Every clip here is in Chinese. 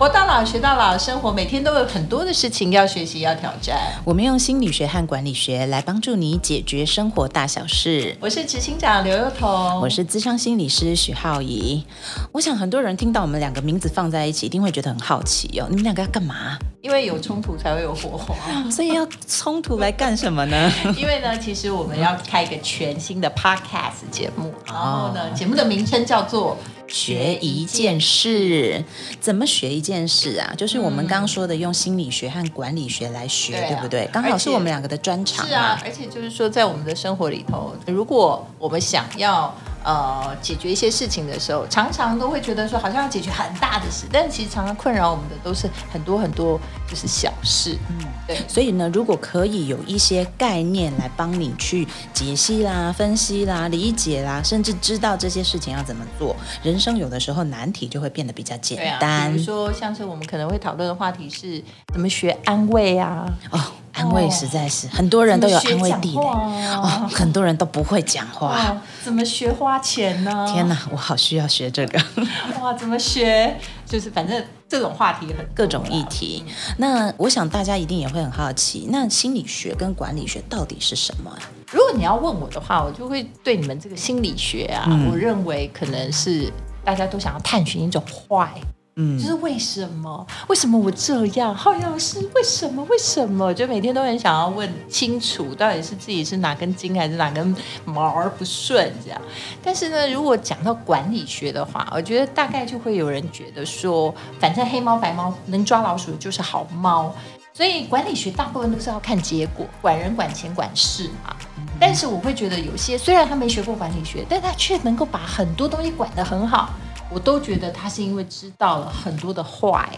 活到老学到老，生活每天都有很多的事情要学习要挑战。我们用心理学和管理学来帮助你解决生活大小事。我是执行长刘幼彤，我是资深心理师许浩怡。我想很多人听到我们两个名字放在一起，一定会觉得很好奇哦。你们两个要干嘛？因为有冲突才会有火花，所以要冲突来干什么呢？因为呢，其实我们要开一个全新的 podcast 节目，然后呢，节目的名称叫做。学一件事，怎么学一件事啊？就是我们刚刚说的，用心理学和管理学来学，对不对？刚好是我们两个的专长。是啊，而且就是说，在我们的生活里头，如果我们想要。呃，解决一些事情的时候，常常都会觉得说，好像要解决很大的事，但其实常常困扰我们的都是很多很多就是小事。嗯，对。所以呢，如果可以有一些概念来帮你去解析啦、分析啦、理解啦，甚至知道这些事情要怎么做，人生有的时候难题就会变得比较简单。比如说，像是我们可能会讨论的话题是怎么学安慰啊。哦。安慰实在是很多人都有安慰地雷哦，很多人都不会讲话。怎么学花钱呢？天哪，我好需要学这个。哇，怎么学？就是反正这种话题很各种议题。那我想大家一定也会很好奇，那心理学跟管理学到底是什么？如果你要问我的话，我就会对你们这个心理学啊，我认为可能是大家都想要探寻一种坏。嗯，就是为什么？为什么我这样？好像是为什么？为什么？就每天都很想要问清楚，到底是自己是哪根筋还是哪根毛儿不顺这样。但是呢，如果讲到管理学的话，我觉得大概就会有人觉得说，反正黑猫白猫能抓老鼠就是好猫，所以管理学大部分都是要看结果，管人、管钱、管事嘛。但是我会觉得有些虽然他没学过管理学，但他却能够把很多东西管得很好。我都觉得他是因为知道了很多的坏，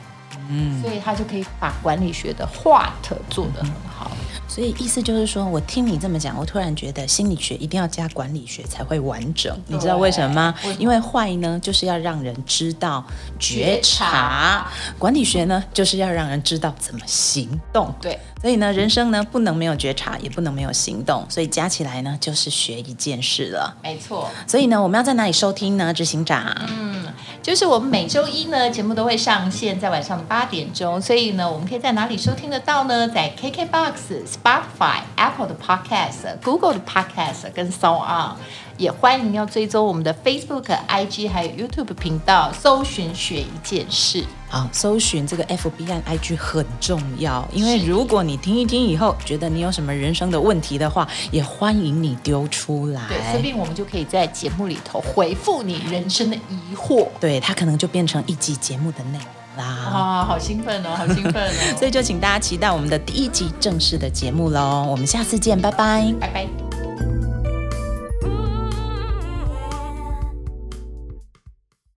嗯，所以他就可以把管理学的话特做得很好。所以意思就是说，我听你这么讲，我突然觉得心理学一定要加管理学才会完整。你知道为什么吗？因为坏呢，就是要让人知道觉察；管理学呢，就是要让人知道怎么行动。对。所以呢，人生呢不能没有觉察，也不能没有行动，所以加起来呢就是学一件事了。没错。所以呢，我们要在哪里收听呢？执行长，嗯，就是我们每周一呢节目都会上线在晚上八点钟，所以呢，我们可以在哪里收听得到呢？在 KKBOX、Spotify、Apple 的 Podcast、Google 的 Podcast 跟 So On。也欢迎要追踪我们的 Facebook、IG 还有 YouTube 频道，搜寻“学一件事”。好，搜寻这个 FB 和 IG 很重要，因为如果你听一听以后，觉得你有什么人生的问题的话，也欢迎你丢出来。对，说不定我们就可以在节目里头回复你人生的疑惑。对，它可能就变成一集节目的内容啦。啊，好兴奋哦，好兴奋哦！所以就请大家期待我们的第一集正式的节目喽。我们下次见，拜拜，拜拜。